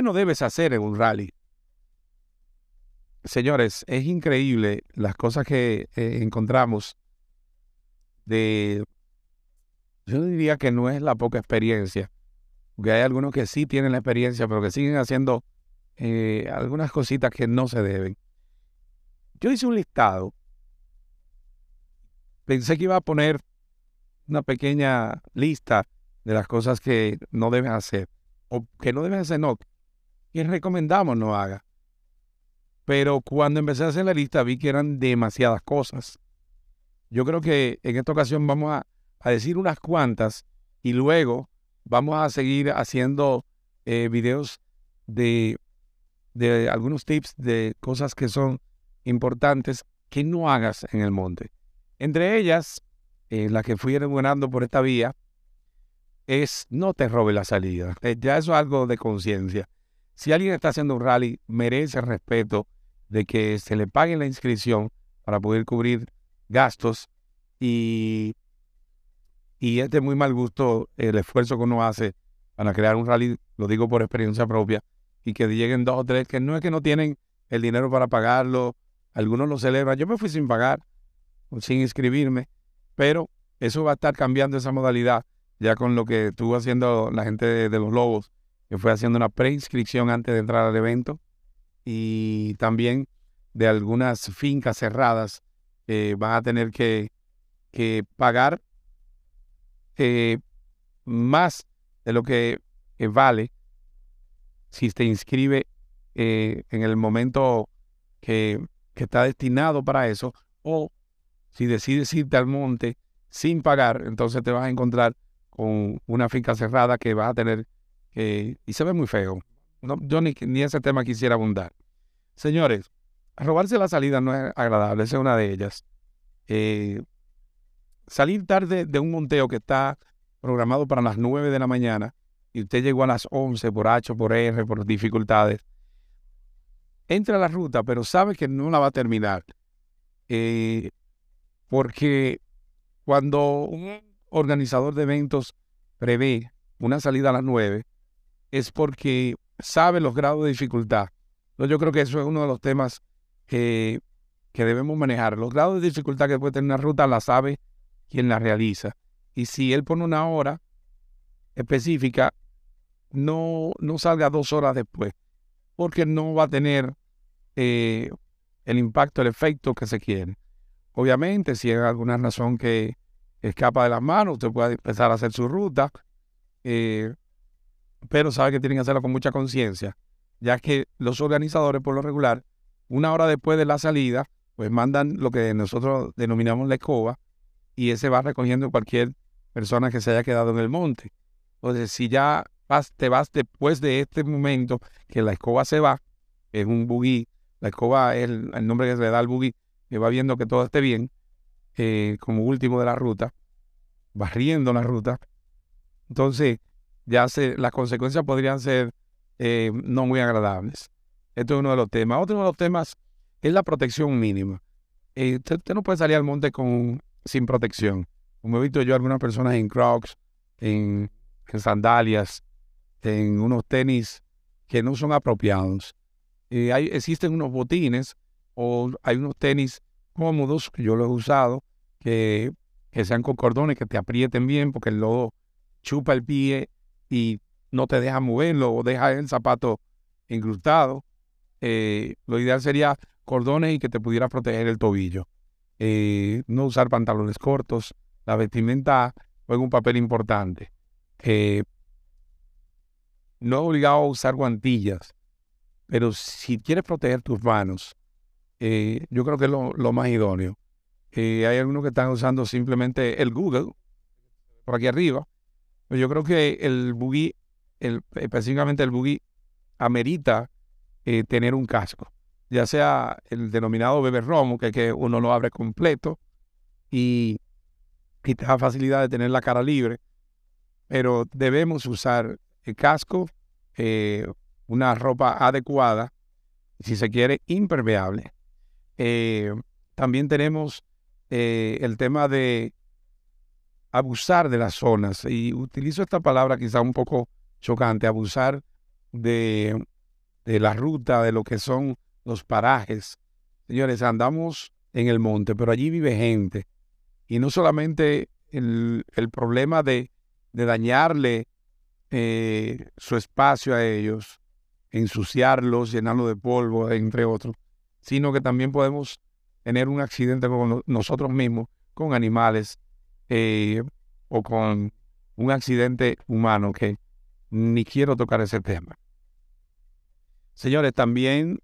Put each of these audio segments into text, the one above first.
¿Qué no debes hacer en un rally? Señores, es increíble las cosas que eh, encontramos de, yo diría que no es la poca experiencia, porque hay algunos que sí tienen la experiencia, pero que siguen haciendo eh, algunas cositas que no se deben. Yo hice un listado, pensé que iba a poner una pequeña lista de las cosas que no debes hacer, o que no debes hacer, no, que recomendamos no haga. Pero cuando empecé a hacer la lista vi que eran demasiadas cosas. Yo creo que en esta ocasión vamos a, decir unas cuantas y luego vamos a seguir haciendo eh, videos de, de algunos tips de cosas que son importantes que no hagas en el monte. Entre ellas, eh, la que fui enumerando por esta vía, es no te robe la salida. Eh, ya eso es algo de conciencia. Si alguien está haciendo un rally, merece respeto de que se le pague la inscripción para poder cubrir gastos y, y es de muy mal gusto el esfuerzo que uno hace para crear un rally, lo digo por experiencia propia, y que lleguen dos o tres, que no es que no tienen el dinero para pagarlo, algunos lo celebran. Yo me fui sin pagar, sin inscribirme, pero eso va a estar cambiando esa modalidad ya con lo que estuvo haciendo la gente de, los Lobos, que fue haciendo una preinscripción antes de entrar al evento y también de algunas fincas cerradas eh, van a tener que, pagar eh, más de lo que eh, vale si te inscribe en el momento que, que está destinado para eso o si decides irte al monte sin pagar, entonces te vas a encontrar con una finca cerrada que vas a tener y se ve muy feo. No, yo ni, ni ese tema quisiera abundar. Señores, robarse la salida no es agradable, esa es una de ellas. Eh, salir tarde de un monteo que está programado para las 9 de la mañana y usted llegó a las 11 por H, por R, por dificultades, entra a la ruta, pero sabe que no la va a terminar. Eh, porque cuando un organizador de eventos prevé una salida a las 9, es porque sabe los grados de dificultad. yo creo que eso es uno de los temas que, que debemos manejar. Los grados de dificultad que puede tener una ruta la sabe quien la realiza. Y si él pone una hora específica, no, no salga dos horas después, porque no va a tener eh, el impacto, el efecto que se quiere. Obviamente, si hay alguna razón que escapa de las manos, usted puede empezar a hacer su ruta, eh, pero sabe que tienen que hacerlo con mucha conciencia, ya que los organizadores, por lo regular, una hora después de la salida, pues mandan lo que nosotros denominamos la escoba, y ese va recogiendo cualquier persona que se haya quedado en el monte. Entonces, si ya te vas después de este momento que la escoba se va, es un buggy, la escoba es el, nombre que se le da al buggy, que va viendo que todo esté bien, eh, como último de la ruta, barriendo la ruta. Entonces, ya se, las consecuencias podrían ser eh, no muy agradables. Esto es uno de los temas. Otro de los temas es la protección mínima. Eh, usted, no puede salir al monte con, sin protección. Como he visto yo algunas personas en crocs, en, sandalias, en unos tenis que no son apropiados. Eh, hay, existen unos botines o hay unos tenis cómodos, que yo los he usado, que, que sean con cordones, que te aprieten bien, porque el lodo chupa el pie y no te deja moverlo o deja el zapato incrustado. Eh, lo ideal sería cordones y que te pudiera proteger el tobillo. Eh, no usar pantalones cortos. La vestimenta juega un papel importante. Eh, no es obligado a usar guantillas, pero si quieres proteger tus manos, yo creo que es lo, más idóneo. hay algunos que están usando simplemente el Google por aquí arriba. Pero yo creo que el buggy, específicamente el buggy, amerita eh, tener un casco, ya sea el denominado bebé romo, que, que uno lo abre completo y, y te da facilidad de tener la cara libre, pero debemos usar el casco, eh, una ropa adecuada, si se quiere, impermeable. Eh, también tenemos el tema de abusar de las zonas, y utilizo esta palabra quizá un poco chocante, abusar de, de la ruta, de lo que son los parajes. Señores, andamos en el monte, pero allí vive gente. Y no solamente el, el problema de, de dañarle eh, su espacio a ellos, ensuciarlos, llenarlos de polvo, entre otros, sino que también podemos tener un accidente con nosotros mismos, con animales eh, o con un accidente humano que ni quiero tocar ese tema. Señores, también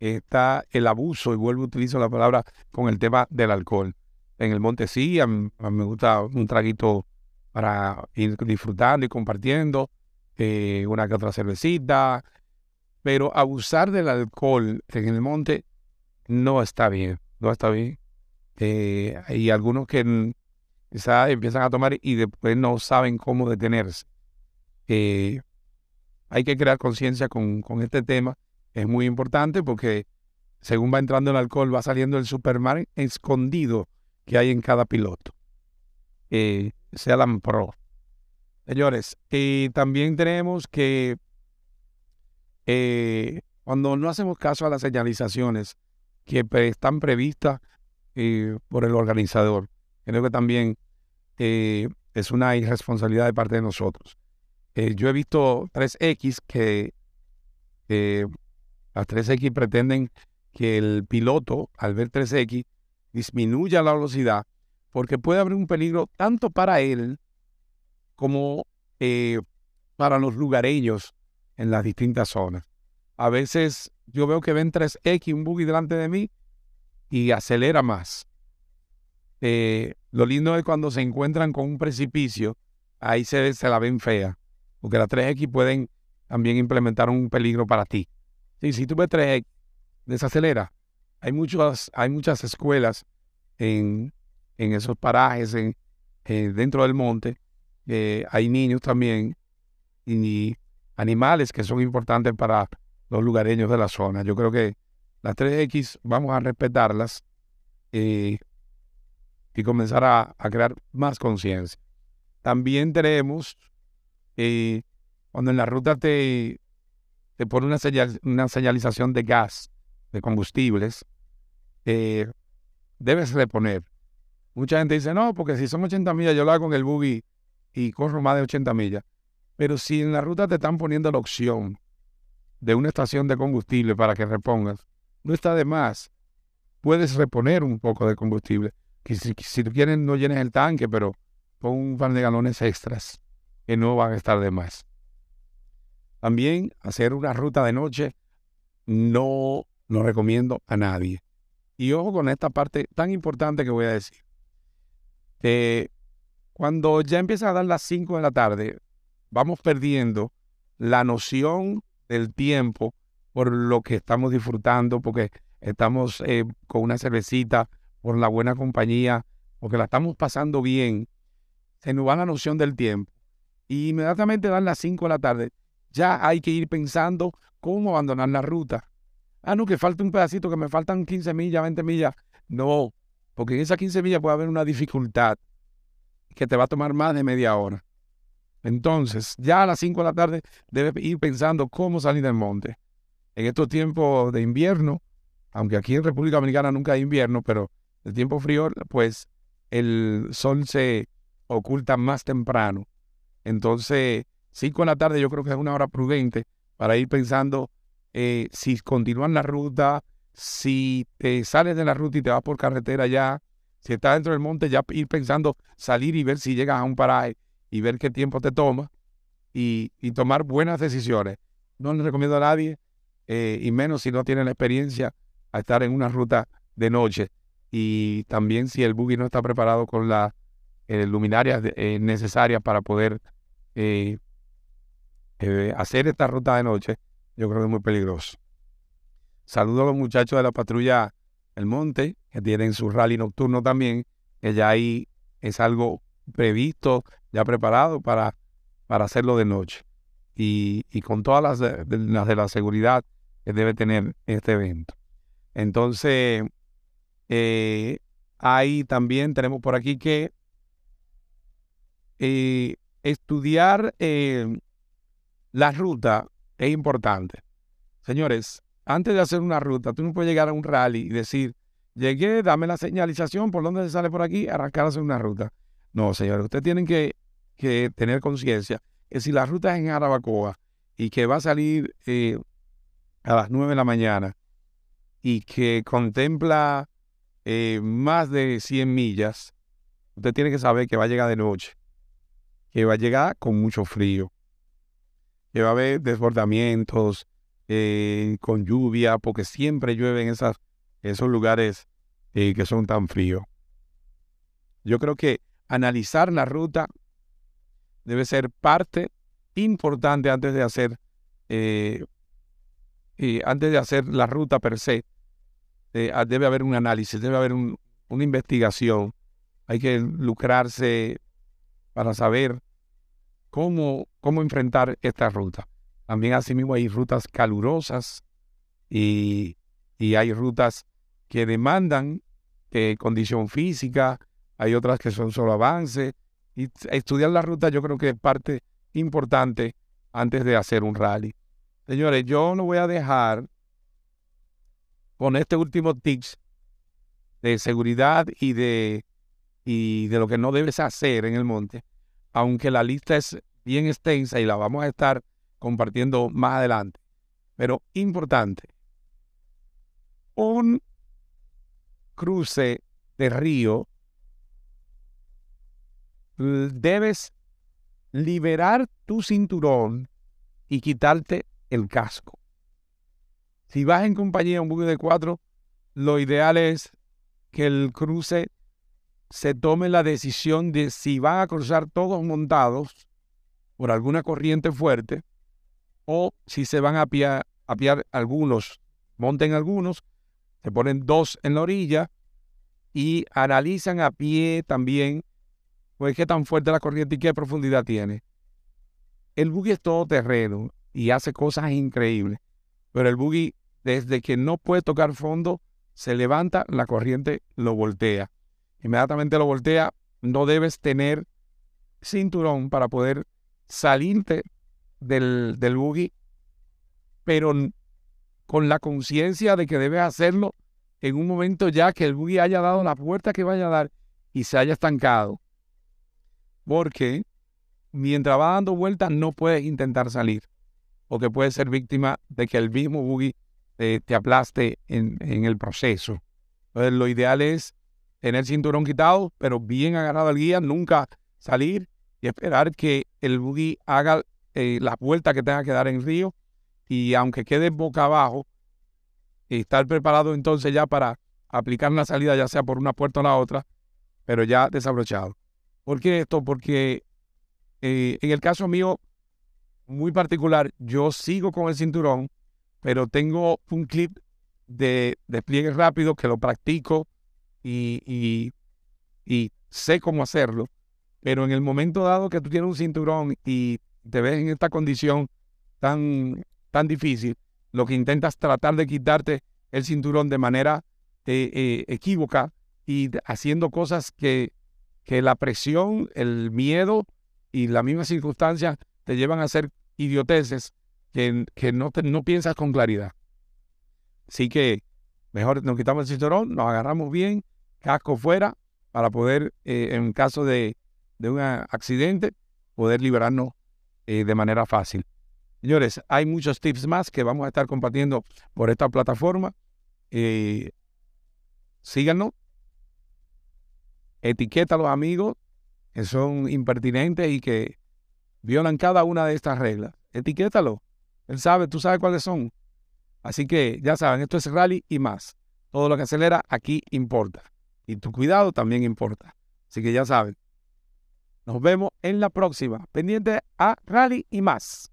está el abuso, y vuelvo a utilizar la palabra con el tema del alcohol. En el monte sí, me gusta un traguito para ir disfrutando y compartiendo, eh, una que otra cervecita, pero abusar del alcohol en el monte no está bien, no está bien. Eh, hay algunos que quizás empiezan a tomar y después no saben cómo detenerse. Eh, hay que crear conciencia con, con, este tema. Es muy importante porque según va entrando el alcohol, va saliendo el Superman escondido que hay en cada piloto. Eh, sea la Pro. Señores, y también tenemos que eh, cuando no hacemos caso a las señalizaciones que están previstas eh, por el organizador, creo que también eh, es una irresponsabilidad de parte de nosotros. yo he visto 3X que las 3X pretenden que el piloto, al ver 3X, disminuya la velocidad porque puede haber un peligro tanto para él como para los lugareños en las distintas zonas. A veces yo veo que ven 3X, un buggy delante de mí, y acelera más. Eh, lo lindo es cuando se encuentran con un precipicio, ahí se, se la ven fea, porque las 3X pueden también implementar un peligro para ti. Sí, si tú ves 3X, desacelera. Hay, muchas, hay muchas escuelas en, en esos parajes, en, eh, dentro del monte. Eh, hay niños también y animales que son importantes para los lugareños de la zona. Yo creo que las 3X vamos a respetarlas y comenzar a, crear más conciencia. También tenemos, eh, cuando en la ruta te, te pone una, una señalización de gas, de combustibles, eh, debes reponer. Mucha gente dice, no, porque si son 80 millas, yo lo hago con el buggy y corro más de 80 millas. Pero si en la ruta te están poniendo la opción de una estación de combustible para que repongas, no está de más. Puedes reponer un poco de combustible. Que si, tú quieres, no llenes el tanque, pero pon un par de galones extras que no van a estar de más. También hacer una ruta de noche no lo recomiendo a nadie. Y ojo con esta parte tan importante que voy a decir. cuando ya empieza a dar las 5 de la tarde, vamos perdiendo la noción del tiempo por lo que estamos disfrutando, porque estamos eh, con una cervecita, por la buena compañía, porque la estamos pasando bien. Se nos va la noción del tiempo. Y inmediatamente dan las 5 de la tarde, ya hay que ir pensando cómo abandonar la ruta. Ah, no, que falta un pedacito, que me faltan 15 millas, 20 millas. No, porque en esas 15 millas puede haber una dificultad que te va a tomar más de media hora. Entonces, ya a las 5 de la tarde debes ir pensando cómo salir del monte. En estos tiempos de invierno, aunque aquí en República Dominicana nunca hay invierno, pero el tiempo frío, pues el sol se oculta más temprano. Entonces, 5 de la tarde yo creo que es una hora prudente para ir pensando eh, si continúan la ruta, si te sales de la ruta y te vas por carretera ya, si estás dentro del monte, ya ir pensando salir y ver si llegas a un paraje y ver qué tiempo te toma y, tomar buenas decisiones. No le recomiendo a nadie, eh, y menos si no tiene la experiencia, a estar en una ruta de noche. Y también si el buggy no está preparado con las eh, luminarias eh, necesarias para poder hacer esta ruta de noche, yo creo que es muy peligroso. Saludo a los muchachos de la patrulla El Monte, que tienen su rally nocturno también, que ya ahí es algo previsto ya preparado para, para hacerlo de noche y, con todas las las de la seguridad que debe tener este evento. Entonces, eh, ahí también tenemos por aquí que eh, estudiar eh, la ruta es importante. Señores, antes de hacer una ruta, tú no puedes llegar a un rally y decir, llegué, dame la señalización, por dónde se sale por aquí, arrancar a hacer una ruta. No, señores, ustedes tienen que, tener conciencia que si la ruta es en Arabacoa y que va a salir eh, a las 9 de la mañana y que contempla eh, más de 100 millas, usted tiene que saber que va a llegar de noche, que va a llegar con mucho frío, que va a haber desbordamientos, eh, con lluvia, porque siempre llueve en esas, esos lugares eh, que son tan fríos. Yo creo que analizar la ruta debe ser parte importante antes de hacer antes de hacer la ruta per se. Debe haber un análisis, debe haber una investigación. Hay que lucrarse para saber cómo, cómo enfrentar esta ruta. También asimismo hay rutas calurosas y, hay rutas que demandan eh, condición física, hay otras que son solo avance. Y estudiar la ruta yo creo que es parte importante antes de hacer un rally. Señores, yo no voy a dejar con este último tips de seguridad y de, y de lo que no debes hacer en el monte, aunque la lista es bien extensa y la vamos a estar compartiendo más adelante. Pero importante, un cruce de río, debes liberar tu cinturón y quitarte el casco. Si vas en compañía un buque de cuatro, lo ideal es que el cruce se tome la decisión de si van a cruzar todos montados por alguna corriente fuerte o si se van a apiar, algunos, monten algunos, se ponen dos en la orilla y analizan a pie también pues qué tan fuerte la corriente y qué profundidad tiene. El buggy es todo terreno y hace cosas increíbles, pero el buggy desde que no puede tocar fondo se levanta, la corriente lo voltea. Inmediatamente lo voltea, no debes tener cinturón para poder salirte del, del buggy, pero con la conciencia de que debes hacerlo en un momento ya que el buggy haya dado la puerta que vaya a dar y se haya estancado. Porque mientras va dando vueltas no puedes intentar salir. O que puedes ser víctima de que el mismo buggy te aplaste en, el proceso. Entonces, lo ideal es tener el cinturón quitado, pero bien agarrado al guía, nunca salir y esperar que el buggy haga eh, la vuelta que tenga que dar en río y aunque quede boca abajo, estar preparado entonces ya para aplicar una salida ya sea por una puerta o la otra, pero ya desabrochado. ¿Por qué esto? Porque eh, en el caso mío, muy particular, yo sigo con el cinturón, pero tengo un clip de despliegue rápido que lo practico y, sé cómo hacerlo. Pero en el momento dado que tú tienes un cinturón y te ves en esta condición tan, tan difícil, lo que intentas tratar de quitarte el cinturón de manera eh, eh, equívoca y haciendo cosas que, que la presión, el miedo y la misma circunstancia te llevan a hacer idioteces que, no, no piensas con claridad. Así que mejor nos quitamos el cinturón, nos agarramos bien, casco fuera, para poder, eh, en caso de, de un accidente, poder liberarnos eh, de manera fácil. Señores, hay muchos tips más que vamos a estar compartiendo por esta plataforma. Eh, síganos. Etiqueta a los amigos que son impertinentes y que violan cada una de estas reglas. Etiquétalo. Él sabe, tú sabes cuáles son. Así que ya saben, esto es rally y más. Todo lo que acelera aquí importa. Y tu cuidado también importa. Así que ya saben. Nos vemos en la próxima. Pendiente a Rally y más.